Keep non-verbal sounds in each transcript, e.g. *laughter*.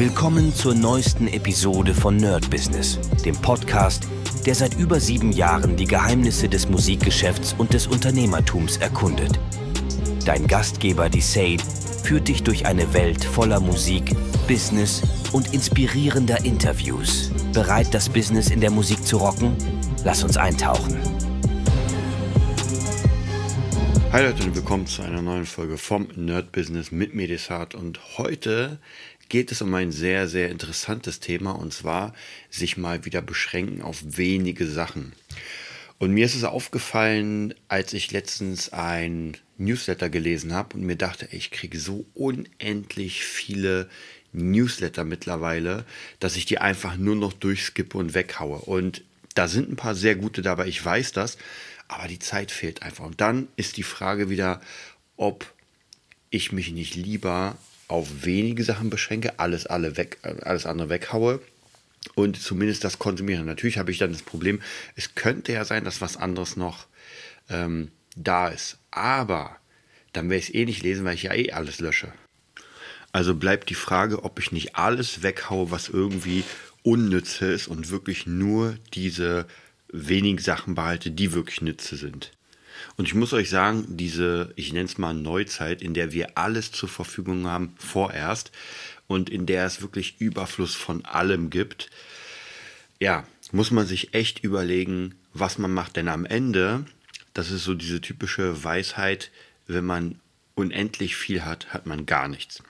Willkommen zur neuesten Episode von Nerd Business, dem Podcast, der seit über sieben Jahren die Geheimnisse des Musikgeschäfts und des Unternehmertums erkundet. Dein Gastgeber, die Sade, führt dich durch eine Welt voller Musik, Business und inspirierender Interviews. Bereit, das Business in der Musik zu rocken? Lass uns eintauchen. Hi Leute und willkommen zu einer neuen Folge vom Nerd Business mit Medisat und heute geht es um ein sehr, sehr interessantes Thema und zwar sich mal wieder beschränken auf wenige Sachen. Und mir ist es aufgefallen, als ich letztens ein Newsletter gelesen habe und mir dachte, ich kriege so unendlich viele Newsletter mittlerweile, dass ich die einfach nur noch durchskippe und weghaue. Und da sind ein paar sehr gute dabei, ich weiß das, aber die Zeit fehlt einfach. Und dann ist die Frage wieder, ob ich mich nicht lieber auf wenige Sachen beschränke, alles, alle weg, alles andere weghaue und zumindest das konsumiere. Natürlich habe ich dann das Problem, es könnte ja sein, dass was anderes noch ähm, da ist. Aber dann werde ich es eh nicht lesen, weil ich ja eh alles lösche. Also bleibt die Frage, ob ich nicht alles weghaue, was irgendwie unnütze ist und wirklich nur diese wenigen Sachen behalte, die wirklich nütze sind. Und ich muss euch sagen, diese, ich nenne es mal Neuzeit, in der wir alles zur Verfügung haben, vorerst, und in der es wirklich Überfluss von allem gibt, ja, muss man sich echt überlegen, was man macht. Denn am Ende, das ist so diese typische Weisheit, wenn man unendlich viel hat, hat man gar nichts.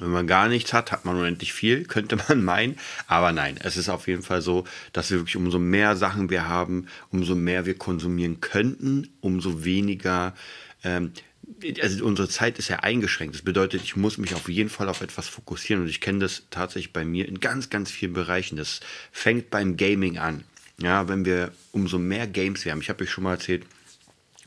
Wenn man gar nichts hat, hat man unendlich viel, *laughs* könnte man meinen. Aber nein, es ist auf jeden Fall so, dass wir wirklich umso mehr Sachen wir haben, umso mehr wir konsumieren könnten, umso weniger. Ähm, also unsere Zeit ist ja eingeschränkt. Das bedeutet, ich muss mich auf jeden Fall auf etwas fokussieren. Und ich kenne das tatsächlich bei mir in ganz, ganz vielen Bereichen. Das fängt beim Gaming an. Ja, wenn wir umso mehr Games wir haben. Ich habe euch schon mal erzählt,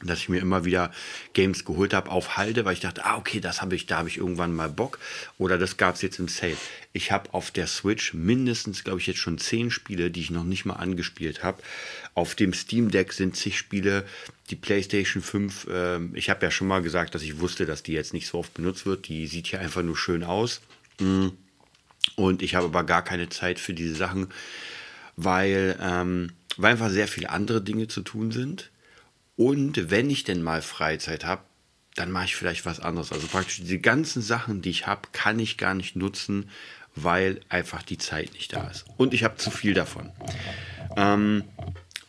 dass ich mir immer wieder Games geholt habe auf Halde, weil ich dachte, ah, okay, das habe ich, da habe ich irgendwann mal Bock. Oder das gab es jetzt im Sale. Ich habe auf der Switch mindestens, glaube ich, jetzt schon zehn Spiele, die ich noch nicht mal angespielt habe. Auf dem Steam Deck sind zig Spiele. Die PlayStation 5, äh, ich habe ja schon mal gesagt, dass ich wusste, dass die jetzt nicht so oft benutzt wird. Die sieht hier einfach nur schön aus. Mm. Und ich habe aber gar keine Zeit für diese Sachen, weil, ähm, weil einfach sehr viele andere Dinge zu tun sind und wenn ich denn mal Freizeit habe, dann mache ich vielleicht was anderes. Also praktisch die ganzen Sachen, die ich habe, kann ich gar nicht nutzen, weil einfach die Zeit nicht da ist. Und ich habe zu viel davon. Ähm,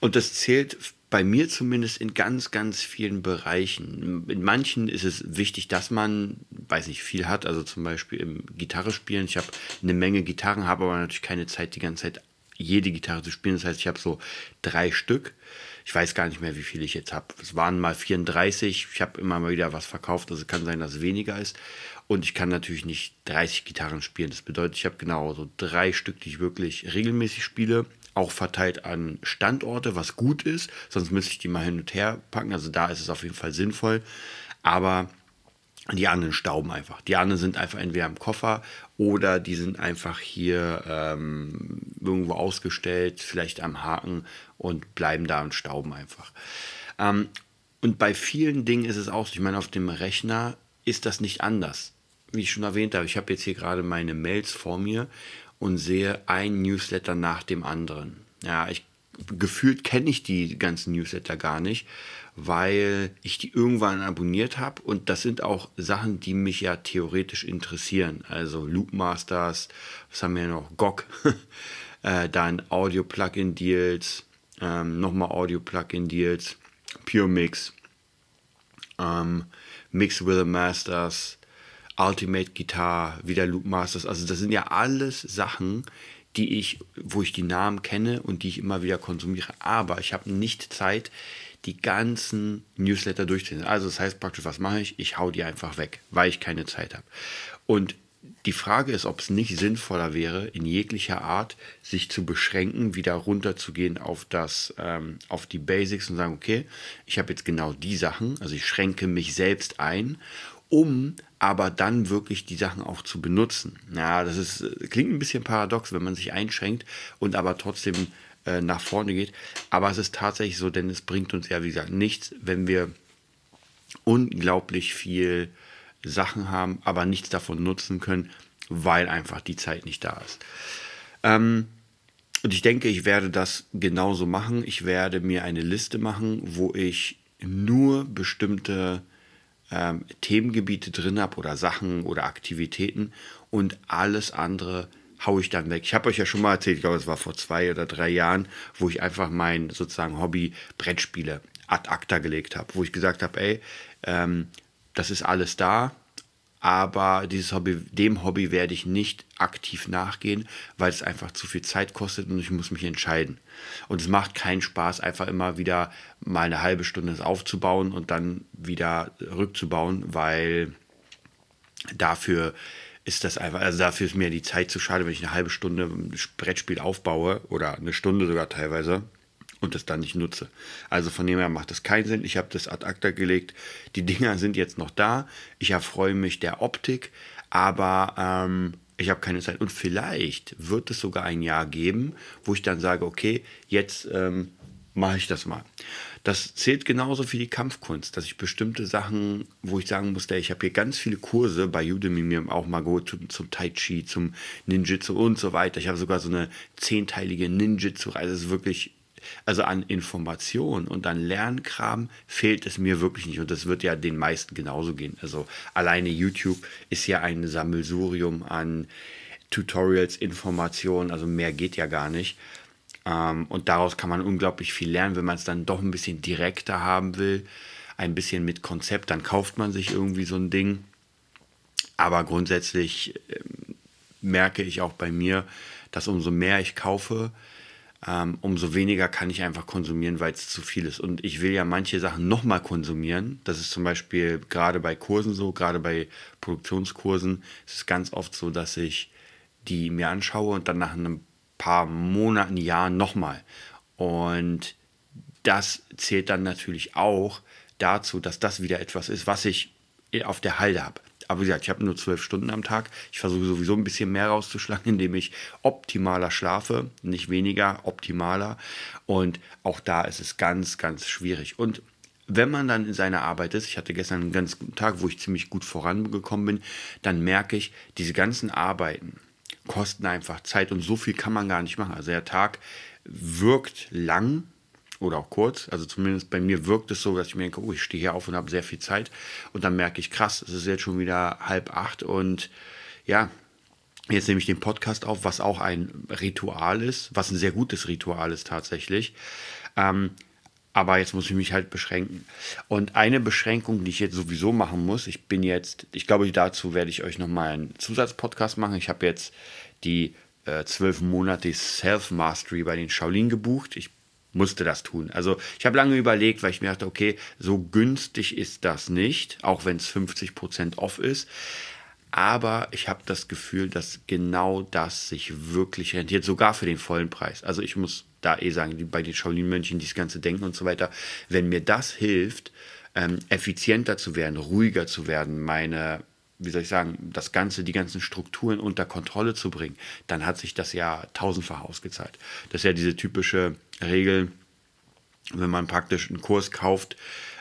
und das zählt bei mir zumindest in ganz, ganz vielen Bereichen. In manchen ist es wichtig, dass man, weiß nicht, viel hat. Also zum Beispiel im Gitarre spielen. Ich habe eine Menge Gitarren, habe aber natürlich keine Zeit, die ganze Zeit jede Gitarre zu spielen. Das heißt, ich habe so drei Stück. Ich weiß gar nicht mehr, wie viel ich jetzt habe. Es waren mal 34. Ich habe immer mal wieder was verkauft. Also kann sein, dass es weniger ist. Und ich kann natürlich nicht 30 Gitarren spielen. Das bedeutet, ich habe genau so drei Stück, die ich wirklich regelmäßig spiele. Auch verteilt an Standorte, was gut ist. Sonst müsste ich die mal hin und her packen. Also da ist es auf jeden Fall sinnvoll. Aber die anderen stauben einfach. Die anderen sind einfach entweder im Koffer oder die sind einfach hier ähm, irgendwo ausgestellt, vielleicht am Haken und bleiben da und stauben einfach. Ähm, und bei vielen Dingen ist es auch so. Ich meine, auf dem Rechner ist das nicht anders. Wie ich schon erwähnt habe, ich habe jetzt hier gerade meine Mails vor mir und sehe ein Newsletter nach dem anderen. Ja, ich gefühlt kenne ich die ganzen Newsletter gar nicht weil ich die irgendwann abonniert habe und das sind auch Sachen, die mich ja theoretisch interessieren. Also Loopmasters, was haben wir noch? GOG, *laughs* äh, dann Audio-Plugin-Deals, ähm, nochmal Audio-Plugin-Deals, Pure Mix, ähm, Mix with the Masters, Ultimate Guitar, wieder Loopmasters. Also das sind ja alles Sachen, die ich, wo ich die Namen kenne und die ich immer wieder konsumiere. Aber ich habe nicht Zeit, die ganzen Newsletter durchzuziehen. Also das heißt praktisch, was mache ich? Ich hau die einfach weg, weil ich keine Zeit habe. Und die Frage ist, ob es nicht sinnvoller wäre, in jeglicher Art sich zu beschränken, wieder runterzugehen auf das, ähm, auf die Basics und sagen, okay, ich habe jetzt genau die Sachen, also ich schränke mich selbst ein, um aber dann wirklich die Sachen auch zu benutzen. Ja, das ist, klingt ein bisschen paradox, wenn man sich einschränkt und aber trotzdem äh, nach vorne geht. Aber es ist tatsächlich so, denn es bringt uns ja, wie gesagt, nichts, wenn wir unglaublich viel Sachen haben, aber nichts davon nutzen können. weil einfach die Zeit nicht da ist. Ähm, und ich denke, ich werde das genauso machen. Ich werde mir eine Liste machen, wo ich nur bestimmte ähm, Themengebiete drin habe oder Sachen oder Aktivitäten und alles andere haue ich dann weg. Ich habe euch ja schon mal erzählt, ich glaube, es war vor zwei oder drei Jahren, wo ich einfach mein sozusagen Hobby Brettspiele ad acta gelegt habe, wo ich gesagt habe, ey, ähm, das ist alles da, aber dieses Hobby, dem Hobby werde ich nicht aktiv nachgehen, weil es einfach zu viel Zeit kostet und ich muss mich entscheiden. Und es macht keinen Spaß, einfach immer wieder mal eine halbe Stunde aufzubauen und dann wieder rückzubauen, weil dafür ist das einfach, also dafür ist mir die Zeit zu schade, wenn ich eine halbe Stunde ein Brettspiel aufbaue oder eine Stunde sogar teilweise und das dann nicht nutze. Also von dem her macht das keinen Sinn. Ich habe das ad acta gelegt. Die Dinger sind jetzt noch da. Ich erfreue mich der Optik, aber ähm, ich habe keine Zeit. Und vielleicht wird es sogar ein Jahr geben, wo ich dann sage, okay, jetzt ähm, mache ich das mal. Das zählt genauso für die Kampfkunst, dass ich bestimmte Sachen, wo ich sagen musste, ich habe hier ganz viele Kurse bei Udemy mir auch mal geholt zum, zum Tai Chi, zum Ninjitsu und so weiter. Ich habe sogar so eine zehnteilige Ninjitsu-Reise. Das ist wirklich also an Information und an Lernkram fehlt es mir wirklich nicht. Und das wird ja den meisten genauso gehen. Also alleine YouTube ist ja ein Sammelsurium an Tutorials, Informationen. Also mehr geht ja gar nicht. Ähm, und daraus kann man unglaublich viel lernen, wenn man es dann doch ein bisschen direkter haben will. Ein bisschen mit Konzept, dann kauft man sich irgendwie so ein Ding. Aber grundsätzlich äh, merke ich auch bei mir, dass umso mehr ich kaufe, ähm, umso weniger kann ich einfach konsumieren, weil es zu viel ist. Und ich will ja manche Sachen nochmal konsumieren. Das ist zum Beispiel gerade bei Kursen so, gerade bei Produktionskursen ist es ganz oft so, dass ich die mir anschaue und dann nach einem paar Monaten, Jahren nochmal. Und das zählt dann natürlich auch dazu, dass das wieder etwas ist, was ich auf der Halde habe aber wie gesagt, ich habe nur zwölf Stunden am Tag. Ich versuche sowieso ein bisschen mehr rauszuschlagen, *laughs* indem ich optimaler schlafe, nicht weniger, optimaler. Und auch da ist es ganz, ganz schwierig. Und wenn man dann in seiner Arbeit ist, ich hatte gestern einen ganz guten Tag, wo ich ziemlich gut vorangekommen bin, dann merke ich, diese ganzen Arbeiten kosten einfach Zeit und so viel kann man gar nicht machen. Also der Tag wirkt lang, oder auch kurz. Also zumindest bei mir wirkt es so, dass ich mir denke, oh, ich stehe hier auf und habe sehr viel Zeit. Und dann merke ich, krass, es ist jetzt schon wieder halb acht und ja, jetzt nehme ich den Podcast auf, was auch ein Ritual ist, was ein sehr gutes Ritual ist tatsächlich. Ähm, aber jetzt muss ich mich halt beschränken. Und eine Beschränkung, die ich jetzt sowieso machen muss, ich bin jetzt, ich glaube, dazu werde ich euch nochmal einen Zusatzpodcast machen. Ich habe jetzt die äh, zwölf Monate Self-Mastery bei den Shaolin gebucht. Ich musste das tun. Also ich habe lange überlegt, weil ich mir dachte, okay, so günstig ist das nicht, auch wenn es 50% off ist. Aber ich habe das Gefühl, dass genau das sich wirklich rentiert, sogar für den vollen Preis. Also ich muss da eh sagen, bei den Shaolin-Mönchen, dieses ganze Denken und so weiter, wenn mir das hilft, ähm, effizienter zu werden, ruhiger zu werden, meine wie soll ich sagen, das Ganze, die ganzen Strukturen unter Kontrolle zu bringen, dann hat sich das ja tausendfach ausgezahlt. Das ist ja diese typische Regel, wenn man praktisch einen Kurs kauft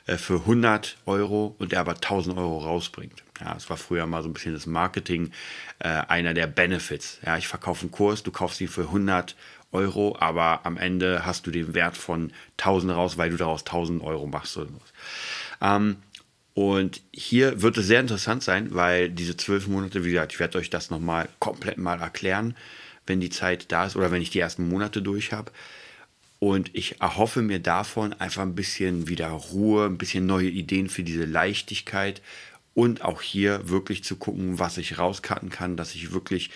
äh, für 100 Euro und der aber 1000 Euro rausbringt. Ja, das war früher mal so ein bisschen das Marketing, äh, einer der Benefits. Ja, ich verkaufe einen Kurs, du kaufst ihn für 100 Euro, aber am Ende hast du den Wert von 1000 raus, weil du daraus 1000 Euro machst. Ähm, und hier wird es sehr interessant sein, weil diese zwölf Monate, wie gesagt, ich werde euch das nochmal komplett mal erklären, wenn die Zeit da ist oder wenn ich die ersten Monate durch habe. Und ich erhoffe mir davon einfach ein bisschen wieder Ruhe, ein bisschen neue Ideen für diese Leichtigkeit und auch hier wirklich zu gucken, was ich rauscutten kann, dass ich wirklich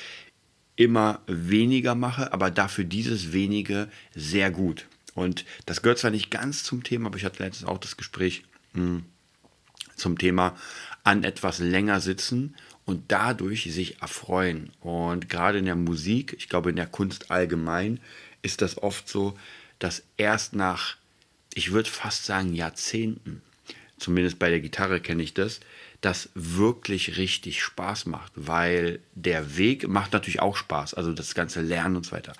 immer weniger mache, aber dafür dieses wenige sehr gut. Und das gehört zwar nicht ganz zum Thema, aber ich hatte letztens auch das Gespräch. Mh, hm, zum Thema an etwas länger sitzen und dadurch sich erfreuen. Und gerade in der Musik, ich glaube in der Kunst allgemein, ist das oft so, dass erst nach, ich würde fast sagen, Jahrzehnten, zumindest bei der Gitarre kenne ich das, das wirklich richtig Spaß macht, weil der Weg macht natürlich auch Spaß, also das ganze Lernen und so weiter.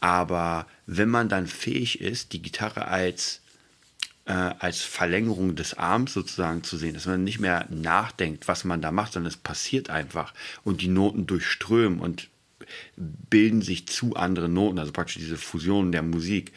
Aber wenn man dann fähig ist, die Gitarre als äh, als Verlängerung des Arms sozusagen zu sehen, dass man nicht mehr nachdenkt, was man da macht, sondern es passiert einfach und die Noten durchströmen und bilden sich zu anderen Noten, also praktisch diese Fusion der Musik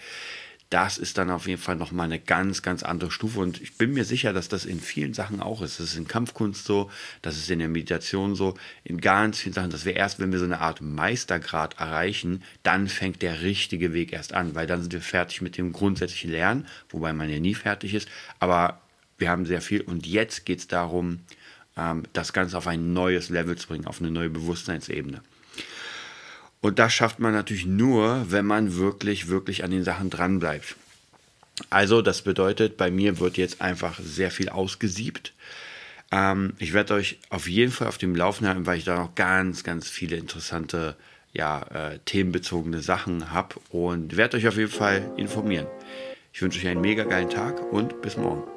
das ist dann auf jeden Fall nochmal eine ganz, ganz andere Stufe. Und ich bin mir sicher, dass das in vielen Sachen auch ist. Das ist in Kampfkunst so, das ist in der Meditation so, in ganz vielen Sachen, dass wir erst, wenn wir so eine Art Meistergrad erreichen, dann fängt der richtige Weg erst an, weil dann sind wir fertig mit dem grundsätzlichen Lernen, wobei man ja nie fertig ist. Aber wir haben sehr viel und jetzt geht es darum, ähm, das Ganze auf ein neues Level zu bringen, auf eine neue Bewusstseinsebene. Und das schafft man natürlich nur, wenn man wirklich, wirklich an den Sachen dran bleibt. Also, das bedeutet, bei mir wird jetzt einfach sehr viel ausgesiebt. Ähm, ich werde euch auf jeden Fall auf dem Laufen halten, weil ich da noch ganz, ganz viele interessante, ja, äh, themenbezogene Sachen habe und werde euch auf jeden Fall informieren. Ich wünsche euch einen mega geilen Tag und bis morgen.